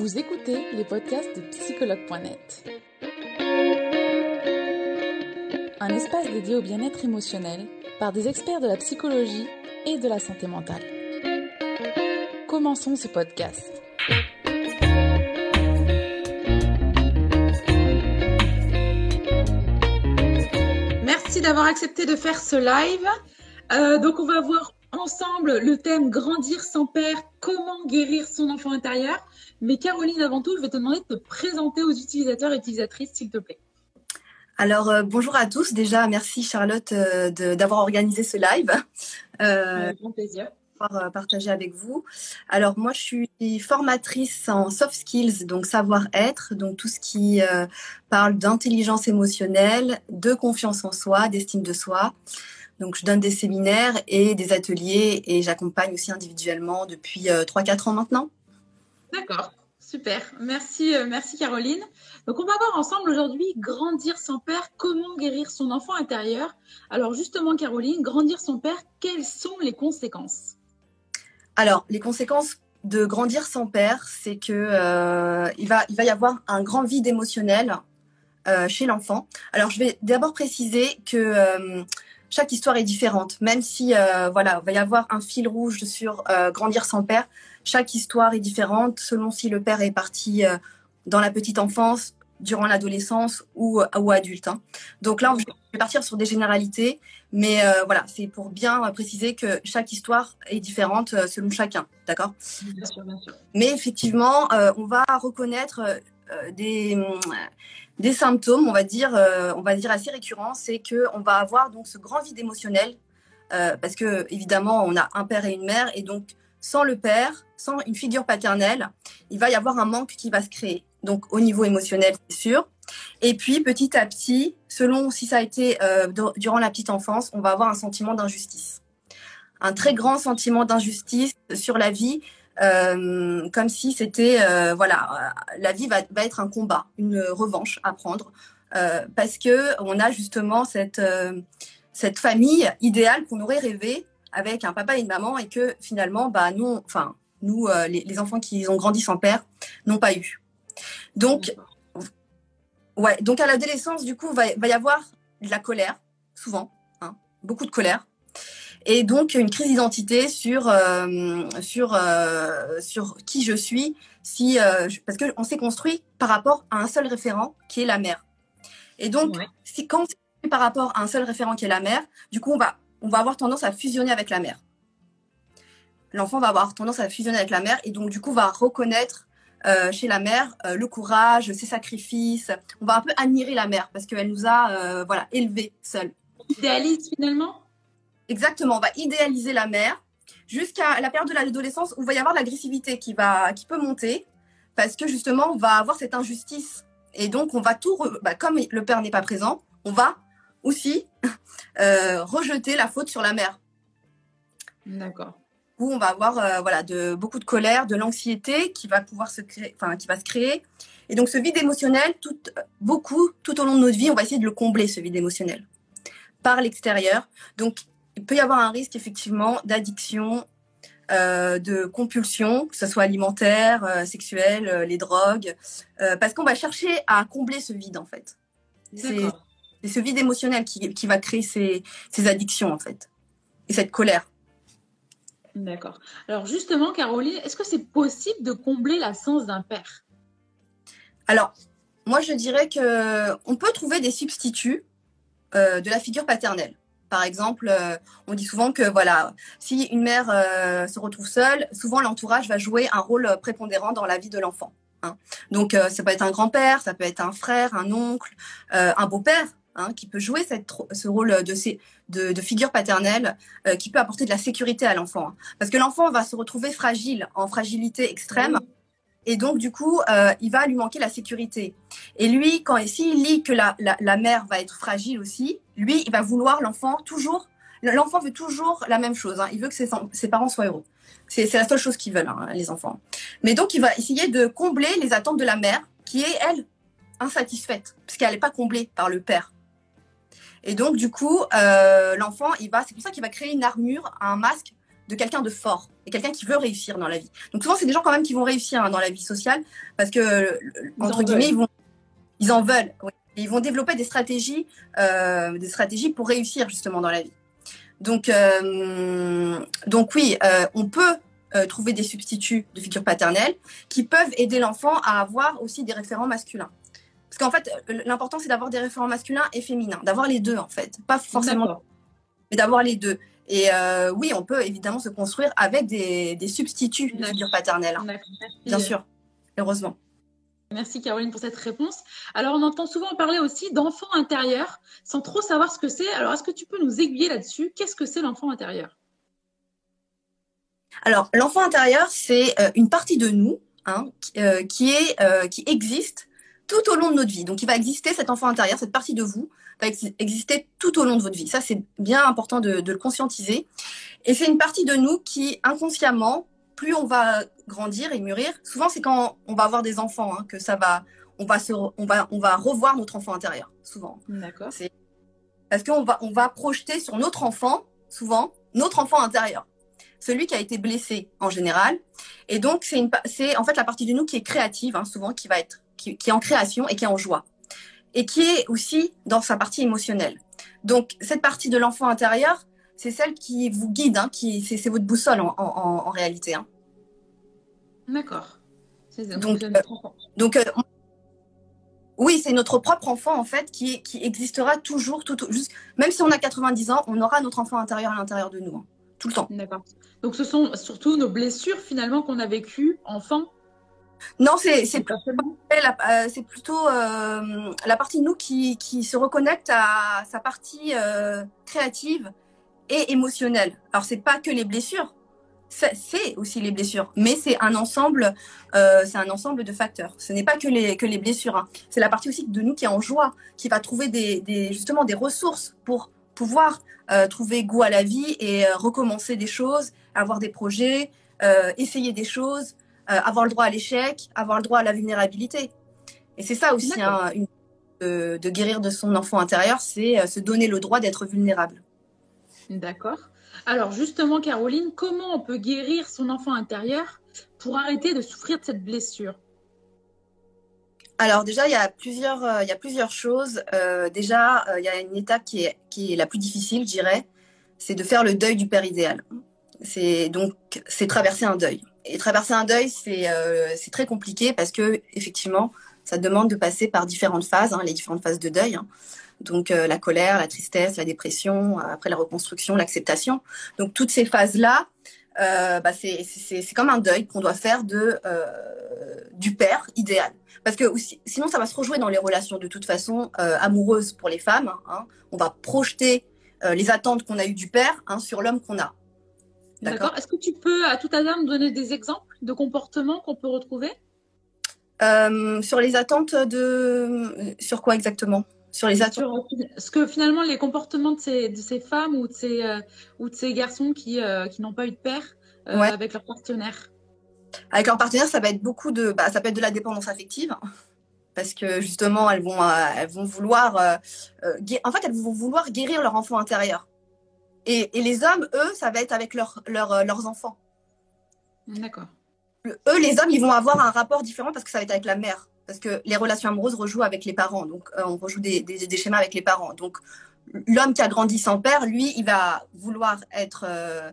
Vous écoutez les podcasts de psychologue.net. Un espace dédié au bien-être émotionnel par des experts de la psychologie et de la santé mentale. Commençons ce podcast. Merci d'avoir accepté de faire ce live. Euh, donc on va voir ensemble le thème Grandir sans père, comment guérir son enfant intérieur. Mais Caroline, avant tout, je vais te demander de te présenter aux utilisateurs et utilisatrices, s'il te plaît. Alors, euh, bonjour à tous. Déjà, merci Charlotte euh, d'avoir organisé ce live. Euh, grand plaisir. Pouvoir euh, partager avec vous. Alors, moi, je suis formatrice en soft skills, donc savoir-être, donc tout ce qui parle d'intelligence émotionnelle, de confiance en soi, d'estime de soi. Donc, je donne des séminaires et des ateliers et j'accompagne aussi individuellement depuis 3-4 ans maintenant. D'accord, super. Merci, euh, merci Caroline. Donc, on va voir ensemble aujourd'hui grandir sans père, comment guérir son enfant intérieur. Alors, justement, Caroline, grandir sans père, quelles sont les conséquences? Alors, les conséquences de grandir sans père, c'est que euh, il, va, il va y avoir un grand vide émotionnel euh, chez l'enfant. Alors, je vais d'abord préciser que euh, chaque histoire est différente. Même si, euh, voilà, il va y avoir un fil rouge sur euh, grandir sans père, chaque histoire est différente selon si le père est parti euh, dans la petite enfance, durant l'adolescence ou, ou adulte. Hein. Donc là, je vais partir sur des généralités, mais voilà, c'est pour bien préciser que chaque histoire est différente selon chacun, d'accord? Bien sûr, bien sûr. Mais effectivement, on va reconnaître des, des symptômes, on va dire, on va dire assez récurrents, c'est que on va avoir donc ce grand vide émotionnel, parce que évidemment, on a un père et une mère, et donc sans le père, sans une figure paternelle, il va y avoir un manque qui va se créer. Donc au niveau émotionnel, c'est sûr. Et puis petit à petit, selon si ça a été euh, durant la petite enfance, on va avoir un sentiment d'injustice. Un très grand sentiment d'injustice sur la vie, euh, comme si c'était, euh, voilà, la vie va, va, être un combat, une revanche à prendre, euh, parce que on a justement cette, euh, cette famille idéale qu'on aurait rêvé avec un papa et une maman et que finalement, bah, nous, enfin, nous, euh, les, les, enfants qui ont grandi sans père, n'ont pas eu. Donc, ouais, donc à l'adolescence, du coup, va, va y avoir de la colère, souvent, hein, beaucoup de colère. Et donc, une crise d'identité sur, euh, sur, euh, sur qui je suis, si, euh, parce qu'on s'est construit par rapport à un seul référent qui est la mère. Et donc, ouais. si, quand on par rapport à un seul référent qui est la mère, du coup, on va, on va avoir tendance à fusionner avec la mère. L'enfant va avoir tendance à fusionner avec la mère et donc, du coup, va reconnaître chez la mère le courage, ses sacrifices. On va un peu admirer la mère parce qu'elle nous a voilà élevés seuls. Idéalise finalement? Exactement, on va idéaliser la mère jusqu'à la période de l'adolescence où il va y avoir l'agressivité qui va qui peut monter parce que justement on va avoir cette injustice et donc on va tout re... bah, comme le père n'est pas présent, on va aussi euh, rejeter la faute sur la mère. D'accord où on va avoir euh, voilà de beaucoup de colère, de l'anxiété qui va pouvoir se créer, enfin qui va se créer. Et donc ce vide émotionnel, tout, beaucoup tout au long de notre vie, on va essayer de le combler ce vide émotionnel par l'extérieur. Donc il peut y avoir un risque effectivement d'addiction, euh, de compulsion, que ce soit alimentaire, euh, sexuelle, euh, les drogues, parce qu'on va chercher à combler ce vide en fait. C'est ce vide émotionnel qui, qui va créer ces, ces addictions en fait et cette colère. D'accord. Alors justement, Caroline, est-ce que c'est possible de combler l'absence d'un père? Alors, moi je dirais que on peut trouver des substituts de la figure paternelle. Par exemple, euh, on dit souvent que voilà, si une mère euh, se retrouve seule, souvent l'entourage va jouer un rôle prépondérant dans la vie de l'enfant. Hein. Donc, ça peut être un grand-père, ça peut être un frère, un oncle, un beau-père. Hein, qui peut jouer cette, ce rôle de, de, de figure paternelle, euh, qui peut apporter de la sécurité à l'enfant. Hein. Parce que l'enfant va se retrouver fragile, en fragilité extrême. Et donc du coup, euh, il va lui manquer la sécurité. Et lui, quand s'il lit que la, la, la, mère va être fragile aussi, lui, il va vouloir l'enfant toujours. L'enfant veut toujours la même chose. Hein, il veut que ses, ses parents soient heureux. C'est la seule chose qu'ils veulent, hein, les enfants. Mais donc, il va essayer de combler les attentes de la mère, qui est elle insatisfaite, puisqu'elle n'est pas comblée par le père. Et donc, du coup, euh, l'enfant, il va, c'est pour ça qu'il va créer une armure, un masque de quelqu'un de fort et quelqu'un qui veut réussir dans la vie. Donc souvent, c'est des gens quand même qui vont réussir hein, dans la vie sociale parce que, entre guillemets, ils, vont, ils en veulent. ils vont développer des stratégies, euh, des stratégies pour réussir justement dans la vie. Donc, euh, donc oui, euh, on peut trouver des substituts de figure paternelle qui peuvent aider l'enfant à avoir aussi des référents masculins. Parce qu'en fait, l'important, c'est d'avoir des référents masculins et féminins, d'avoir les deux, en fait. Pas forcément, mais d'avoir les deux. Et euh, oui, on peut évidemment se construire avec des, substituts de figure paternelle. Hein. Bien sûr, heureusement. Merci Caroline pour cette réponse. Alors on entend souvent parler aussi d'enfant intérieur sans trop savoir ce que c'est. Alors est-ce que tu peux nous aiguiller là-dessus? Qu'est-ce que c'est l'enfant intérieur? Alors l'enfant intérieur, c'est euh, une partie de nous hein, euh, qui, est, qui existe tout au long de notre vie. Donc il va exister cet enfant intérieur, cette partie de vous va exister tout au long de votre vie. Ça, c'est bien important de, le conscientiser. Et c'est une partie de nous qui, inconsciemment, plus on va grandir et mûrir, souvent c'est quand on va avoir des enfants hein, que ça va, on va se, on va, on va revoir notre enfant intérieur. Souvent. D'accord. C'est parce qu'on va, on va projeter sur notre enfant, souvent, notre enfant intérieur celui qui a été blessé en général. Et donc, c'est, c'est en fait la partie de nous qui est créative, hein, souvent, qui va être, qui, qui, est en création et qui est en joie et qui est aussi dans sa partie émotionnelle. Donc, cette partie de l'enfant intérieur, c'est celle qui vous guide, hein, qui, c'est, votre boussole en, en, en réalité. Hein. D'accord. Donc, euh, donc euh, oui, c'est notre propre enfant en fait qui, qui existera toujours, tout, juste, même si on a 90 ans, on aura notre enfant intérieur à l'intérieur de nous, hein, tout le temps. D'accord. Donc ce sont surtout nos blessures finalement qu'on a vécues enfant non, c'est euh, plutôt euh, la partie de nous qui, se reconnecte à sa partie euh, créative et émotionnelle. Alors, c'est pas que les blessures, c'est aussi les blessures, mais c'est un ensemble, c'est un ensemble de facteurs. Ce n'est pas que les, que les blessures. Hein. C'est la partie aussi de nous qui est en joie, qui va trouver des, justement des ressources pour pouvoir trouver goût à la vie et recommencer des choses, avoir des projets, essayer des choses. Euh, avoir le droit à l'échec, avoir le droit à la vulnérabilité. Et c'est ça aussi, hein, de, guérir de son enfant intérieur, c'est euh, se donner le droit d'être vulnérable. D'accord. Alors justement, Caroline, comment on peut guérir son enfant intérieur pour arrêter de souffrir de cette blessure? Alors déjà, il y a plusieurs, euh, il y a plusieurs choses. déjà, il y a une étape qui est, qui est la plus difficile, je dirais, c'est de faire le deuil du père idéal. C'est donc c'est traverser un deuil. Et traverser un deuil, euh, c'est très compliqué parce que effectivement, ça demande de passer par différentes phases, hein, les différentes phases de deuil. Hein. Donc euh, la colère, la tristesse, la dépression, euh, après la reconstruction, l'acceptation. Donc toutes ces phases-là, bah, c'est comme un deuil qu'on doit faire de, du père idéal. Parce que sinon, ça va se rejouer dans les relations de toute façon amoureuses pour les femmes. Hein. On va projeter les attentes qu'on a eues du père sur l'homme qu'on a. D'accord. Est-ce que tu peux, à tout hasard, nous donner des exemples de comportements qu'on peut retrouver? Euh, Sur les attentes de. Sur quoi exactement? Sur les attentes. Est-ce que finalement, les comportements de ces, de ces femmes ou de ces, euh, ou de ces garçons qui, euh, qui n'ont pas eu de père avec leur partenaire? Avec leur partenaire, ça va être beaucoup de. Bah, ça peut être de la dépendance affective. Parce que justement, elles vont, elles vont vouloir. en fait, elles vont vouloir guérir leur enfant intérieur. Et, les hommes, eux, ça va être avec euh, leurs enfants. D'accord. Eux, les hommes, ils vont avoir un rapport différent parce que ça va être avec la mère. Parce que les relations amoureuses rejouent avec les parents. Donc, euh, on rejoue des, schémas avec les parents. Donc, l'homme qui a grandi sans père, lui, il va vouloir être euh,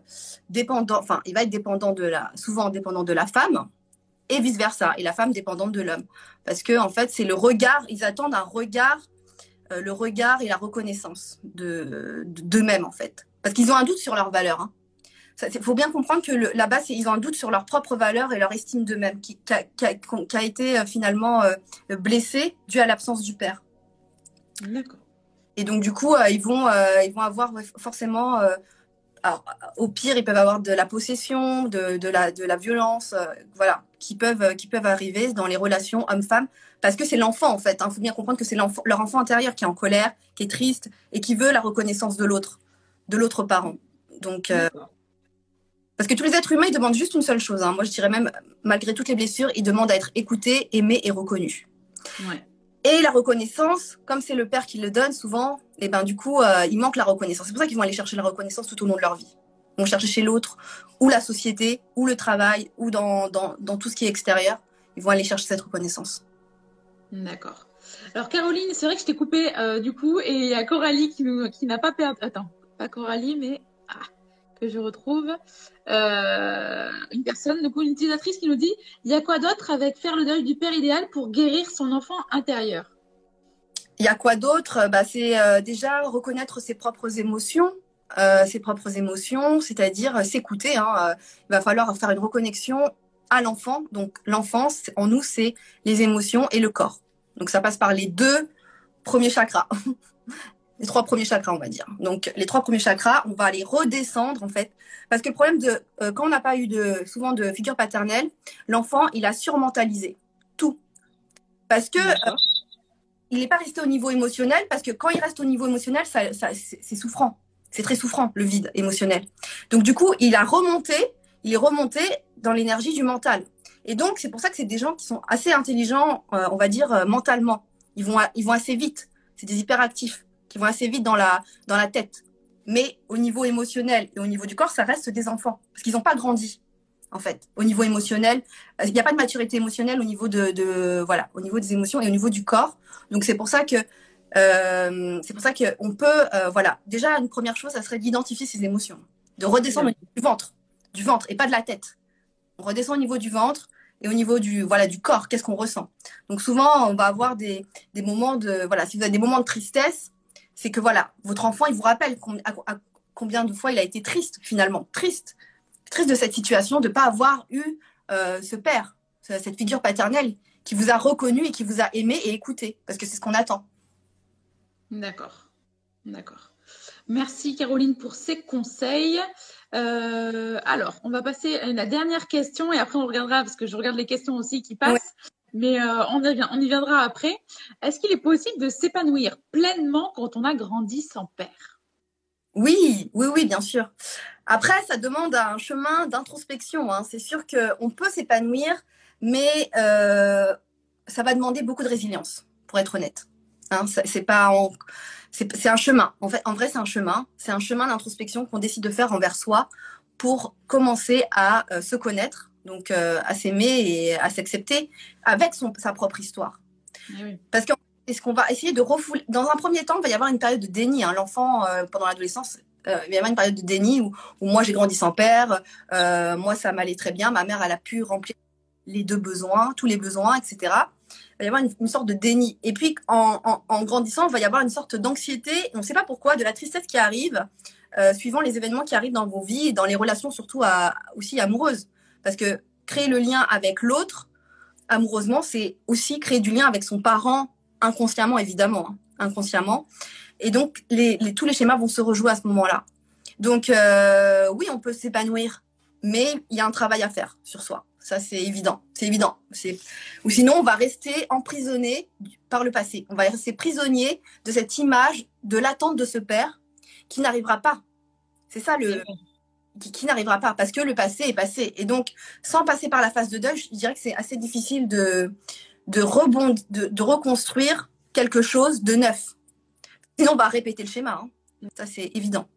dépendant, enfin, il va être dépendant de la, souvent dépendant de la femme et vice versa. Et la femme dépendante de l'homme. Parce que, en fait, c'est le regard, ils attendent un regard, le regard et la reconnaissance de d'eux-mêmes, en fait. Parce qu'ils ont un doute sur leurs valeurs. Il hein. faut bien comprendre que là-bas, ils ont un doute sur leurs propres valeurs et leur estime d'eux-mêmes, qui, a, été euh, finalement euh, blessé dû à l'absence du père. D'accord. Et donc, du coup, euh, ils, vont, ils vont avoir forcément. au pire, ils peuvent avoir de la possession, de, la, de la violence, voilà, qui peuvent, qui peuvent arriver dans les relations hommes-femmes, parce que c'est l'enfant, en fait. Il hein. faut bien comprendre que c'est leur enfant intérieur qui est en colère, qui est triste et qui veut la reconnaissance de l'autre de l'autre parent. Donc, euh, parce que tous les êtres humains, ils demandent juste une seule chose. Hein. Moi, je dirais même, malgré toutes les blessures, ils demandent à être écoutés, aimés et reconnus. Et la reconnaissance, comme c'est le père qui le donne souvent, et eh ben du coup, euh, il manque la reconnaissance. C'est pour ça qu'ils vont aller chercher la reconnaissance tout au long de leur vie. vont chercher chez l'autre, ou la société, ou le travail, ou dans, dans, dans, tout ce qui est extérieur. Ils vont aller chercher cette reconnaissance. D'accord. Alors Caroline, c'est vrai que je t'ai coupé euh, du coup, et il y a Coralie qui, qui n'a pas perdu. Attends, pas Coralie, mais ah, que je retrouve. Euh, une personne, une utilisatrice qui nous dit il y a quoi d'autre avec faire le deuil du père idéal pour guérir son enfant intérieur? Il y a quoi d'autre? Bah, C'est euh, déjà reconnaître ses propres émotions. Euh, ses propres émotions, c'est-à-dire s'écouter. Hein, il va falloir faire une reconnexion à l'enfant. Donc l'enfance, en nous, c'est les émotions et le corps. Donc ça passe par les deux premiers chakras. les trois premiers chakras, on va dire. Donc les trois premiers chakras, on va les redescendre en fait, parce que le problème de euh, quand on n'a pas eu de souvent de figure paternelle, l'enfant il a surmentalisé tout, parce que euh, il n'est pas resté au niveau émotionnel, parce que quand il reste au niveau émotionnel, ça, ça c'est souffrant, c'est très souffrant le vide émotionnel. Donc du coup, il a remonté, il est remonté dans l'énergie du mental. Et donc c'est pour ça que c'est des gens qui sont assez intelligents, euh, on va dire mentalement. Ils vont ils vont assez vite. C'est des hyperactifs qui vont assez vite dans la, dans la tête. Mais au niveau émotionnel et au niveau du corps, ça reste des enfants. Parce qu'ils n'ont pas grandi, en fait. Au niveau émotionnel, euh, il n'y a pas de maturité émotionnelle au niveau, de, de, voilà, au niveau des émotions et au niveau du corps. Donc c'est pour ça que euh, c'est pour ça qu'on peut, euh, voilà, déjà une première chose, ça serait d'identifier ses émotions, de redescendre au niveau du ventre, du ventre et pas de la tête. On redescend au niveau du ventre et au niveau du voilà du corps, qu'est-ce qu'on ressent. Donc souvent, on va avoir des, des moments de voilà, si vous avez des moments de tristesse, c'est que voilà, votre enfant, il vous rappelle combien de fois il a été triste, finalement, triste, triste de cette situation, de ne pas avoir eu euh, ce père, cette figure paternelle qui vous a reconnu et qui vous a aimé et écouté, parce que c'est ce qu'on attend. D'accord, d'accord. Merci Caroline pour ces conseils. Euh, alors, on va passer à la dernière question et après on regardera, parce que je regarde les questions aussi qui passent mais euh, on, y viendra après. Est-ce qu'il est possible de s'épanouir pleinement quand on a grandi sans père? Oui, oui, oui, bien sûr. Après, ça demande un chemin d'introspection. Hein. C'est sûr qu'on peut s'épanouir, mais euh, ça va demander beaucoup de résilience, pour être honnête. Hein, c'est pas un chemin. En fait, en vrai, c'est un chemin. C'est un chemin d'introspection qu'on décide de faire envers soi pour commencer à euh, se connaître, donc euh, à s'aimer et à s'accepter avec son, sa propre histoire. Eh Parce que est-ce qu'on va essayer de refouler Dans un premier temps, il va y avoir une période de déni. Hein. L'enfant, euh, pendant l'adolescence, euh, il va y avoir une période de déni où, moi j'ai grandi sans père, moi ça m'allait très bien, ma mère elle a pu remplir les deux besoins, tous les besoins, etc. Il va y avoir une, sorte de déni. Et puis en, en, grandissant, il va y avoir une sorte d'anxiété, on ne sait pas pourquoi, de la tristesse qui arrive, suivant les événements qui arrivent dans vos vies et dans les relations surtout à, aussi amoureuses. Parce que créer le lien avec l'autre, amoureusement, c'est aussi créer du lien avec son parent inconsciemment, évidemment, hein, inconsciemment. Et donc, tous les schémas vont se rejouer à ce moment-là. Donc, euh, oui, on peut s'épanouir, mais il y a un travail à faire sur soi. Ça, c'est évident. C'est évident. Ou sinon, on va rester emprisonné par le passé. On va rester prisonnier de cette image, de l'attente de ce père qui n'arrivera pas. C'est ça le, qui, n'arrivera pas parce que le passé est passé. Et donc, sans passer par la phase de deuil, je dirais que c'est assez difficile de, de, rebond, de, reconstruire quelque chose de neuf. Sinon, on va répéter le schéma. Hein. Ça, c'est évident.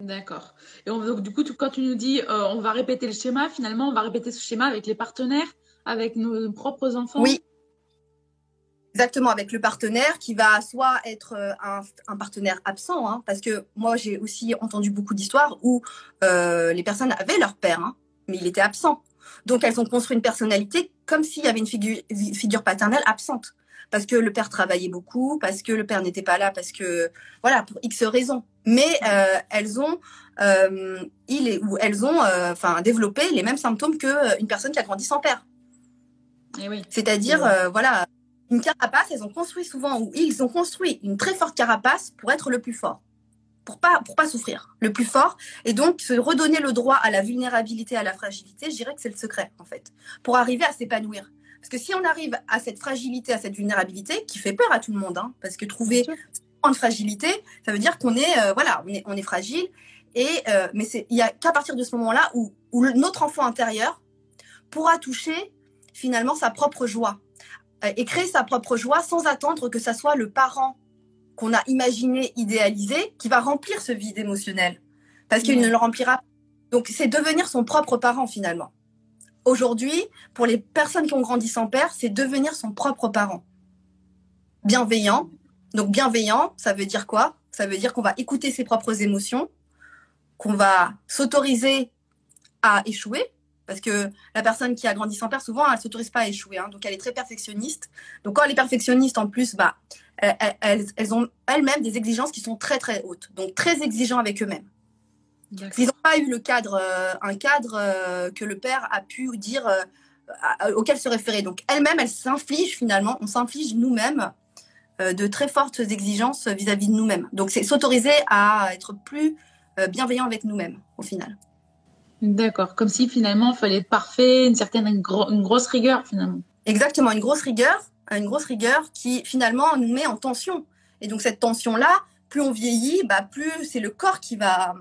D'accord. Et donc, du coup, quand tu nous dis euh, on va répéter le schéma, finalement, on va répéter ce schéma avec les partenaires, avec nos propres enfants? Oui, Exactement, avec le partenaire qui va soit être euh, un, partenaire absent, hein, parce que moi j'ai aussi entendu beaucoup d'histoires où euh, les personnes avaient leur père, hein, mais il était absent. Donc elles ont construit une personnalité comme s'il y avait une figure, figure paternelle absente, parce que le père travaillait beaucoup, parce que le père n'était pas là, parce que voilà pour X raisons. Mais euh, elles ont, il est, ou elles ont, enfin développé les mêmes symptômes que une personne qui a grandi sans père. Eh oui. C'est-à-dire, voilà, une carapace, elles ont construit souvent, ou ils ont construit une très forte carapace pour être le plus fort, pour pas, pour pas souffrir, le plus fort, et donc se redonner le droit à la vulnérabilité, à la fragilité, je dirais que c'est le secret, en fait, pour arriver à s'épanouir. Parce que si on arrive à cette fragilité, à cette vulnérabilité, qui fait peur à tout le monde, hein, parce que trouver une fragilité, ça veut dire qu'on est, euh, voilà, on est, on est fragile, et, euh, mais il n'y a qu'à partir de ce moment-là où, où notre enfant intérieur pourra toucher finalement sa propre joie, et créer sa propre joie sans attendre que ça soit le parent qu'on a imaginé, idéalisé, qui va remplir ce vide émotionnel. parce qu'il ne le remplira. Donc, c'est devenir son propre parent finalement. Aujourd'hui, pour les personnes qui ont grandi sans père, c'est devenir son propre parent. Bienveillant. Donc, bienveillant, ça veut dire quoi? Ça veut dire qu'on va écouter ses propres émotions, qu'on va s'autoriser à échouer, parce que la personne qui a grandi sans père, souvent, elle ne s'autorise pas à échouer. Hein. donc, elle est très perfectionniste. Donc, quand elle est perfectionniste, en plus, bah, elles, elles ont elles-mêmes des exigences qui sont très, très hautes. Donc, très exigeants avec eux-mêmes. Ils n'ont pas eu le cadre, euh, un cadre euh, que le père a pu dire euh, auquel se référer. Donc, elle-même, elle s'inflige finalement, on s'inflige nous-mêmes de très fortes exigences vis-à-vis de nous-mêmes. Donc, c'est s'autoriser à être plus bienveillant avec nous-mêmes au final. D'accord, comme si finalement il fallait être parfait, une certaine grosse rigueur finalement. Exactement, une grosse rigueur, une grosse rigueur qui finalement nous met en tension. Et donc cette tension-là, plus on vieillit, bah plus c'est le corps qui va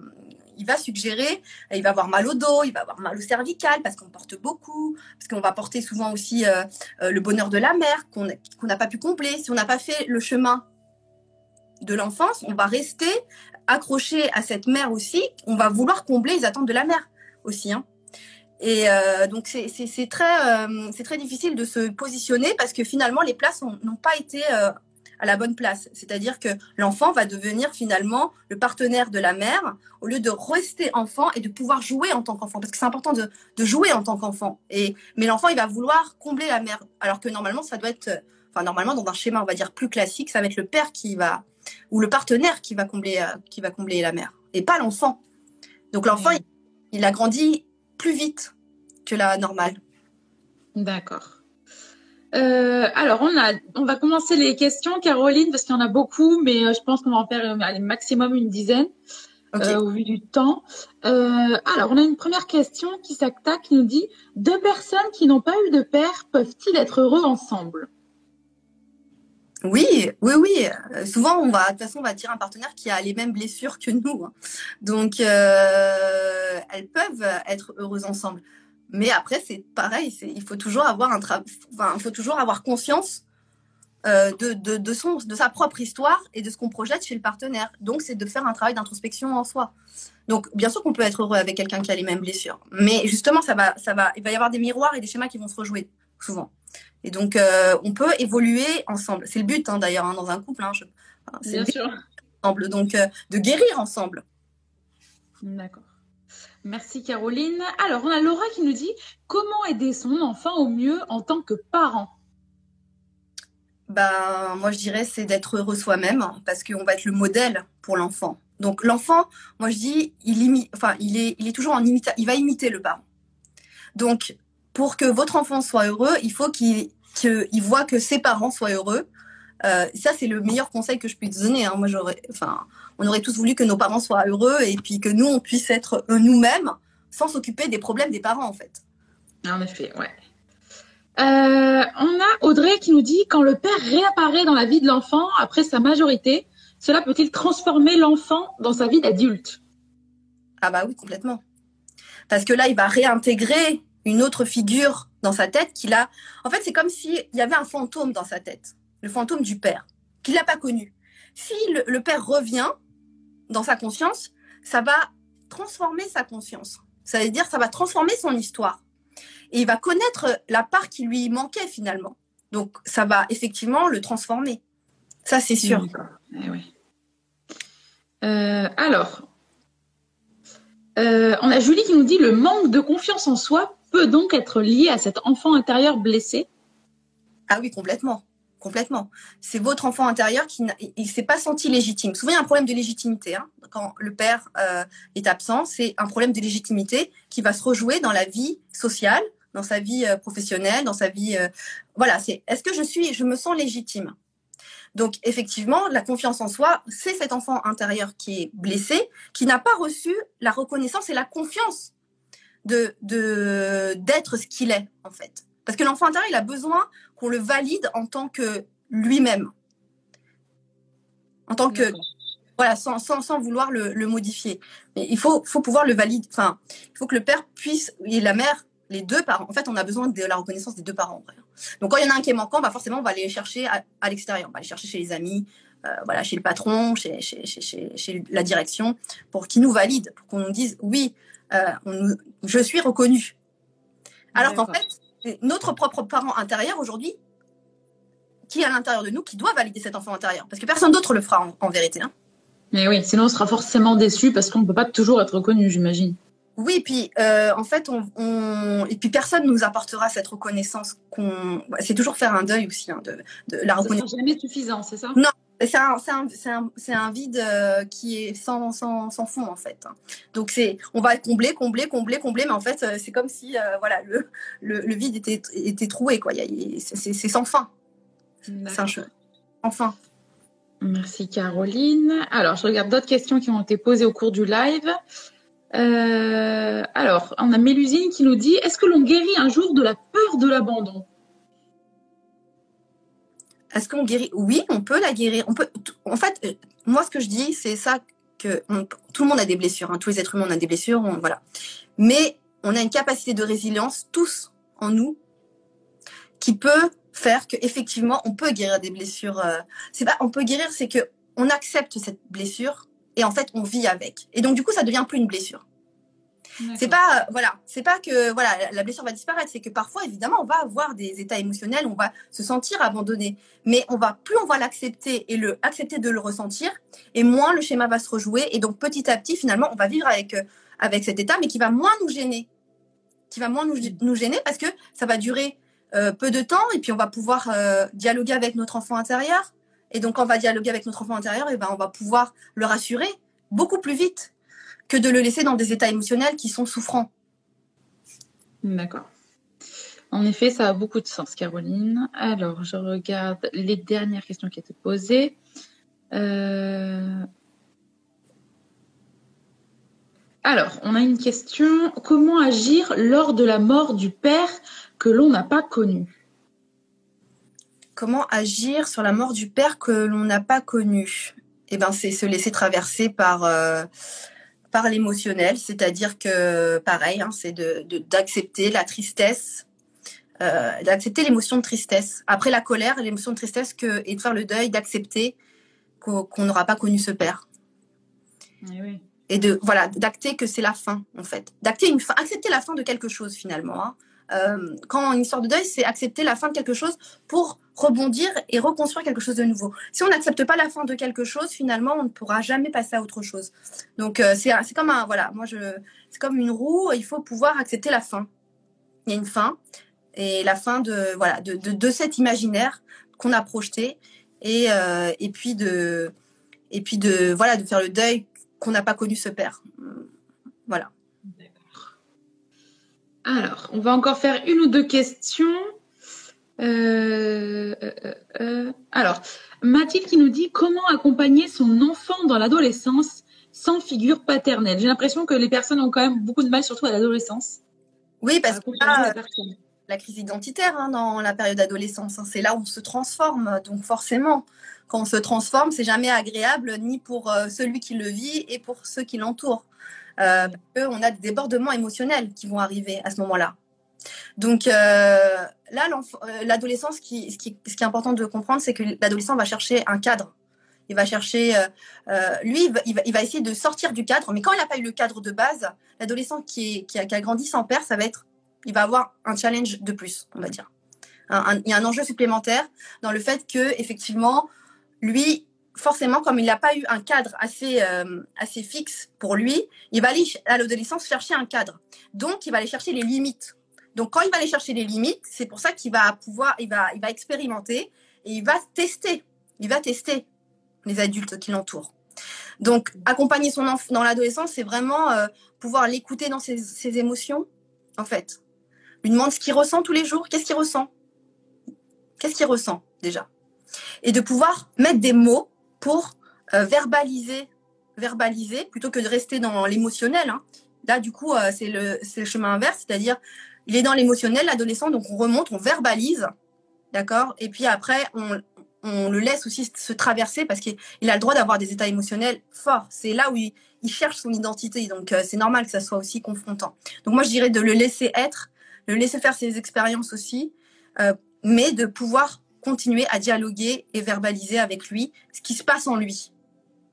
il va suggérer, il va avoir mal au dos, il va avoir mal au cervical parce qu'on porte beaucoup, parce qu'on va porter souvent aussi euh, euh, le bonheur de la mère qu'on n'a pas pu combler. Si on n'a pas fait le chemin de l'enfance, on va rester accroché à cette mère aussi. On va vouloir combler les attentes de la mère aussi. Hein. Et euh, donc c'est très, c'est très difficile de se positionner parce que finalement les places n'ont pas été à la bonne place. C'est-à-dire que l'enfant va devenir finalement le partenaire de la mère au lieu de rester enfant et de pouvoir jouer en tant qu'enfant. Parce que c'est important de, jouer en tant qu'enfant. Mais l'enfant, il va vouloir combler la mère. Alors que normalement, ça doit être, enfin, normalement, dans un schéma, on va dire, plus classique, ça va être le père qui va, ou le partenaire qui va combler, euh, qui va combler la mère. Et pas l'enfant. Donc l'enfant, il, il a grandi plus vite que la normale. D'accord. Euh, alors, on, a, on va commencer les questions, Caroline, parce qu'il y en a beaucoup, mais euh, je pense qu'on va en faire un maximum une dizaine euh, au vu du temps. alors, on a une première question qui s'attaque, qui nous dit Deux personnes qui n'ont pas eu de père peuvent-ils être heureux ensemble? Oui, oui, oui. Souvent, on va, de toute façon, on va tirer un partenaire qui a les mêmes blessures que nous. Hein. Donc, elles peuvent être heureuses ensemble. Mais après, c'est pareil, il faut toujours avoir un enfin, il faut toujours avoir conscience euh, de, de, de, son, de sa propre histoire et de ce qu'on projette chez le partenaire. Donc, c'est de faire un travail d'introspection en soi. Donc, bien sûr qu'on peut être heureux avec quelqu'un qui a les mêmes blessures, mais justement, ça va, ça va, il va y avoir des miroirs et des schémas qui vont se rejouer souvent. Et donc, euh, on peut évoluer ensemble. C'est le but, hein, d'ailleurs, hein, dans un couple. Hein, bien sûr. Ensemble, donc euh, de guérir ensemble. D'accord. Merci Caroline. Alors, on a Laura qui nous dit comment aider son enfant au mieux en tant que parent? Ben, moi je dirais c'est d'être heureux soi-même parce qu'on va être le modèle pour l'enfant. Donc l'enfant, moi je dis, il imite, enfin il est, il est toujours en imita, il va imiter le parent. Donc pour que votre enfant soit heureux, il faut qu'il qu'il voit que ses parents soient heureux. Euh, ça c'est le meilleur conseil que je puisse donner. Hein. Moi j'aurais, enfin on aurait tous voulu que nos parents soient heureux et puis que nous, on puisse être nous-mêmes sans s'occuper des problèmes des parents, en fait. En effet, ouais. Euh, on a Audrey qui nous dit quand le père réapparaît dans la vie de l'enfant après sa majorité, cela peut-il transformer l'enfant dans sa vie d'adulte? Ah bah oui, complètement. Parce que là, il va réintégrer une autre figure dans sa tête qu'il a. En fait, c'est comme s'il y avait un fantôme dans sa tête, le fantôme du père, qu'il n'a pas connu. Si le père revient, dans sa conscience, ça va transformer sa conscience. Ça veut dire ça va transformer son histoire. Et il va connaître la part qui lui manquait finalement. Donc ça va effectivement le transformer. Ça, c'est sûr. Eh euh, alors, euh, on a Julie qui nous dit le manque de confiance en soi peut donc être lié à cet enfant intérieur blessé. Ah oui, complètement complètement. C'est votre enfant intérieur qui ne s'est pas senti légitime. Souvent, il y a un problème de légitimité. Hein. Quand le père euh, est absent, c'est un problème de légitimité qui va se rejouer dans la vie sociale, dans sa vie euh, professionnelle, dans sa vie. Euh, voilà, c'est est-ce que je suis, je me sens légitime? Donc, effectivement, la confiance en soi, c'est cet enfant intérieur qui est blessé, qui n'a pas reçu la reconnaissance et la confiance de d'être ce qu'il est en fait. Parce que l'enfant intérieur, il a besoin qu'on le valide en tant que lui-même. En tant que. Voilà, sans, sans, vouloir le, modifier. Mais il faut, faut pouvoir le valider. Enfin, il faut que le père puisse, et la mère, les deux parents. En fait, on a besoin de la reconnaissance des deux parents. Donc, quand il y en a un qui est manquant, bah forcément, on va aller chercher à, l'extérieur. On va aller chercher chez les amis, voilà, chez le patron, chez, chez, chez, chez, la direction, pour qu'ils nous valident, pour qu'on nous dise oui, on, je suis reconnu. Alors qu'en fait, notre propre parent intérieur aujourd'hui, qui est à l'intérieur de nous, qui doit valider cet enfant intérieur. Parce que personne d'autre le fera en, vérité. Hein. Mais oui, sinon on sera forcément déçu parce qu'on ne peut pas toujours être reconnu, j'imagine. Oui, puis euh, en fait, on, et puis personne nous apportera cette reconnaissance. Qu'on, c'est toujours faire un deuil aussi hein, de, de, la reconnaissance. C'est jamais suffisant, c'est ça? Non, c'est un, vide euh, qui est sans, sans, sans, fond en fait. Hein. Donc c'est, on va combler, combler, combler, combler, mais en fait euh, c'est comme si voilà le, le, le, vide était, était troué quoi. c'est, sans fin. C'est un Enfin. Merci Caroline. Alors, je regarde d'autres questions qui ont été posées au cours du live. Euh, alors, on a Mélusine qui nous dit Est-ce que l'on guérit un jour de la peur de l'abandon? Est-ce qu'on guérit? Oui, on peut la guérir. On peut. En fait, euh, moi, ce que je dis, c'est ça que tout le monde a des blessures. Hein. Tous les êtres humains ont des blessures. voilà. Mais on a une capacité de résilience, tous en nous, qui peut faire qu'effectivement, on peut guérir des blessures. Euh, c'est pas, on peut guérir, c'est que on accepte cette blessure et en fait, on vit avec. Et donc, du coup, ça devient plus une blessure. C'est pas, euh, voilà, c'est pas que voilà, la blessure va disparaître, c'est que parfois, évidemment, on va avoir des états émotionnels, on va se sentir abandonné, mais on va plus on va l'accepter et le accepter de le ressentir, et moins le schéma va se rejouer, et donc petit à petit, finalement, on va vivre avec euh, avec cet état, mais qui va moins nous gêner, qui va moins nous, nous gêner parce que ça va durer euh, peu de temps et puis on va pouvoir dialoguer avec notre enfant intérieur. Et donc, quand on va dialoguer avec notre enfant intérieur, et ben, on va pouvoir le rassurer beaucoup plus vite que de le laisser dans des états émotionnels qui sont souffrants. D'accord. En effet, ça a beaucoup de sens, Caroline. Alors, je regarde les dernières questions qui étaient posées. Euh, alors, on a une question. Comment agir lors de la mort du père que l'on n'a pas connu? Comment agir sur la mort du père que l'on n'a pas connu? Eh ben, c'est se laisser traverser par euh, par l'émotionnel, c'est-à-dire que pareil, hein, c'est de d'accepter la tristesse, euh, d'accepter l'émotion de tristesse. Après la colère, l'émotion de tristesse que et de faire le deuil, d'accepter qu'on n'aura pas connu ce père. Eh et de voilà d'acter que c'est la fin en fait d'acter une fin accepter la fin de quelque chose finalement hein. Euh, quand une histoire de deuil, c'est accepter la fin de quelque chose pour rebondir et reconstruire quelque chose de nouveau. Si on n'accepte pas la fin de quelque chose, finalement, on ne pourra jamais passer à autre chose. Donc euh, c'est comme un voilà, moi je c'est comme une roue. Il faut pouvoir accepter la fin. Il y a une fin et la fin de voilà de de, de cet imaginaire qu'on a projeté et euh, et puis de et puis de voilà de faire le deuil qu'on n'a pas connu ce père. Voilà. Alors, on va encore faire une ou deux questions. Euh, euh, euh, alors, Mathilde qui nous dit comment accompagner son enfant dans l'adolescence sans figure paternelle? J'ai l'impression que les personnes ont quand même beaucoup de mal, surtout à l'adolescence. Oui, parce que là, la crise identitaire hein, dans la période d'adolescence, hein, c'est là où on se transforme. Donc forcément, quand on se transforme, c'est jamais agréable ni pour celui qui le vit et pour ceux qui l'entourent. Euh, parce qu'on a des débordements émotionnels qui vont arriver à ce moment-là. Donc euh, là, euh, l'adolescence, ce qui, est important de comprendre, c'est que l'adolescent va chercher un cadre. Il va chercher, lui, il va, essayer de sortir du cadre, mais quand il n'a pas eu le cadre de base, l'adolescent qui, qui a grandi sans père, ça va être, il va avoir un challenge de plus, on va dire. il y a un enjeu supplémentaire dans le fait que effectivement, lui, forcément, comme il n'a pas eu un cadre assez, euh, assez fixe pour lui, il va aller à l'adolescence chercher un cadre. Donc, il va aller chercher les limites. Donc, quand il va aller chercher les limites, c'est pour ça qu'il va pouvoir, il va, il va expérimenter et il va tester. Il va tester les adultes qui l'entourent. Donc, accompagner son enfant dans l'adolescence, c'est vraiment euh, pouvoir l'écouter dans ses, ses, émotions, en fait. Lui demander ce qu'il ressent tous les jours. Qu'est-ce qu'il ressent? Qu'est-ce qu'il ressent déjà? Et de pouvoir mettre des mots pour euh, verbaliser, verbaliser plutôt que de rester dans l'émotionnel. Hein. Là, du coup, euh, c'est le, chemin inverse, c'est-à-dire il est dans l'émotionnel, l'adolescent, donc on remonte, on verbalise, d'accord? Et puis après, on, le laisse aussi se traverser parce qu'il a le droit d'avoir des états émotionnels forts. C'est là où il, cherche son identité, donc euh, c'est normal que ça soit aussi confrontant. Donc moi, je dirais de le laisser être, le laisser faire ses expériences aussi, mais de pouvoir continuer à dialoguer et verbaliser avec lui ce qui se passe en lui.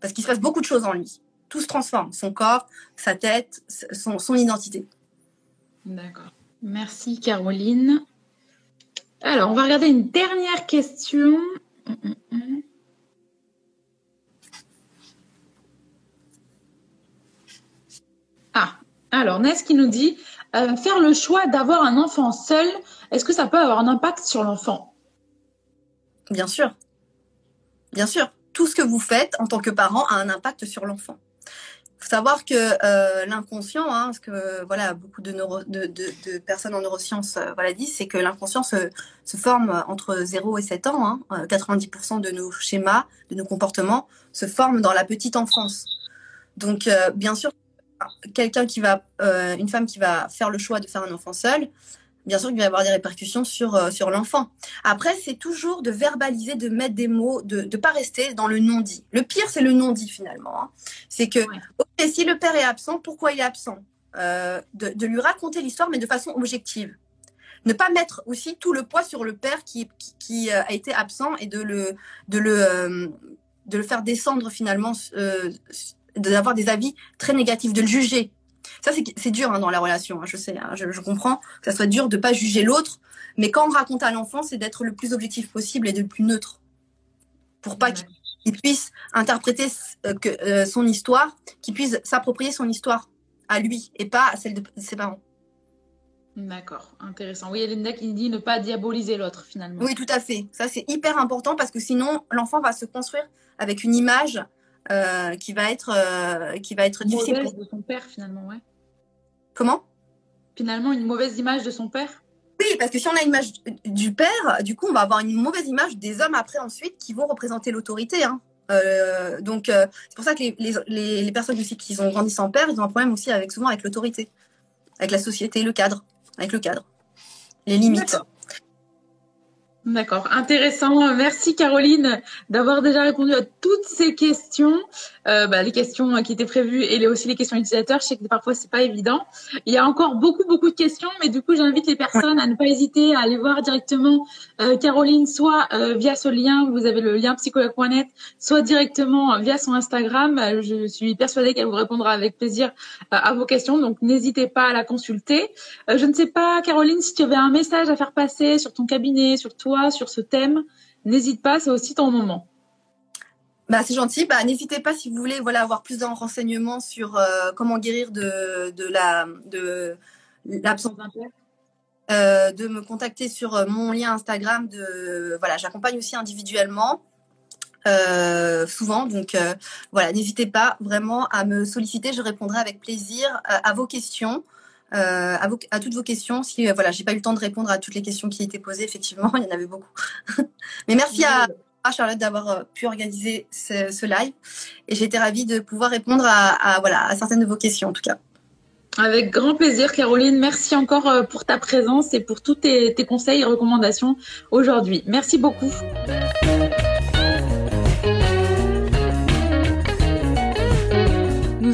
Parce qu'il se passe beaucoup de choses en lui. Tout se transforme, son corps, sa tête, son, identité. D'accord. Merci Caroline. Alors, on va regarder une dernière question. Ah, alors Ness qui nous dit euh, faire le choix d'avoir un enfant seul, est-ce que ça peut avoir un impact sur l'enfant? Bien sûr. Bien sûr. Tout ce que vous faites en tant que parent a un impact sur l'enfant. Il faut savoir que euh, l'inconscient, hein, ce que voilà, beaucoup de, personnes en neurosciences euh, voilà, disent, c'est que l'inconscient se, forme entre 0 et 7 ans. Hein. 90% de nos schémas, de nos comportements se forment dans la petite enfance. Donc, bien sûr, quelqu'un qui va, euh, une femme qui va faire le choix de faire un enfant seul, bien sûr qu'il va y avoir des répercussions sur, euh, sur l'enfant. Après, c'est toujours de verbaliser, de mettre des mots, de ne pas rester dans le non-dit. Le pire, c'est le non-dit finalement. Hein. C'est que, si le père est absent, pourquoi il est absent? Euh, de, lui raconter l'histoire, mais de façon objective. Ne pas mettre aussi tout le poids sur le père qui, qui, a été absent et de le, de le, de le faire descendre finalement d'avoir des avis très négatifs, de le juger. Ça, c'est dur hein, dans la relation, hein, je sais, hein, je, comprends que ça soit dur de pas juger l'autre, mais quand on raconte à l'enfant, c'est d'être le plus objectif possible et de le plus neutre, pour pas qu'il puisse interpréter euh, que, euh, son histoire, qu'il puisse s'approprier son histoire à lui et pas à celle de ses parents. D'accord, intéressant. Oui, Linda qui dit ne pas diaboliser l'autre finalement. Oui, tout à fait. Ça, c'est hyper important parce que sinon, l'enfant va se construire avec une image euh, qui va être euh, qui va être difficile pour... de son père finalement ouais comment? Finalement une mauvaise image de son père? Oui parce que si on a une image du père du coup on va avoir une mauvaise image des hommes après ensuite qui vont représenter l'autorité hein. euh, donc c'est pour ça que les, les, les, personnes aussi qui ont grandi sans père ils ont un problème aussi avec souvent avec l'autorité. Avec la société le cadre. Avec le cadre. Les limites. D'accord, intéressant. Merci Caroline d'avoir déjà répondu à toutes ces questions, euh, bah, les questions qui étaient prévues et aussi les questions utilisateurs. Je sais que parfois c'est pas évident. Il y a encore beaucoup beaucoup de questions, mais du coup j'invite les personnes à ne pas hésiter à aller voir directement euh, Caroline, soit euh, via ce lien, vous avez le lien psychologue.net, soit directement via son Instagram. Je suis persuadée qu'elle vous répondra avec plaisir à vos questions, donc n'hésitez pas à la consulter. je ne sais pas Caroline si tu avais un message à faire passer sur ton cabinet, sur toi sur ce thème, n'hésite pas, c'est aussi ton moment. Bah, c'est gentil. Bah, n'hésitez pas si vous voulez voilà, avoir plus de renseignements sur euh, comment guérir de, de la de l'absence d'un père. Euh, de me contacter sur euh, mon lien Instagram. De voilà, j'accompagne aussi individuellement. souvent. Donc voilà, n'hésitez pas vraiment à me solliciter, je répondrai avec plaisir à vos questions. Euh, à, à, toutes vos questions. Si euh, voilà, j'ai pas eu le temps de répondre à toutes les questions qui étaient posées, effectivement, il y en avait beaucoup. Mais merci à, Charlotte d'avoir euh, pu organiser ce, live et j'ai été ravie de pouvoir répondre à, voilà, à certaines de vos questions en tout cas. Avec grand plaisir, Caroline. Merci encore pour ta présence et pour tous tes, tes conseils et recommandations aujourd'hui. Merci beaucoup.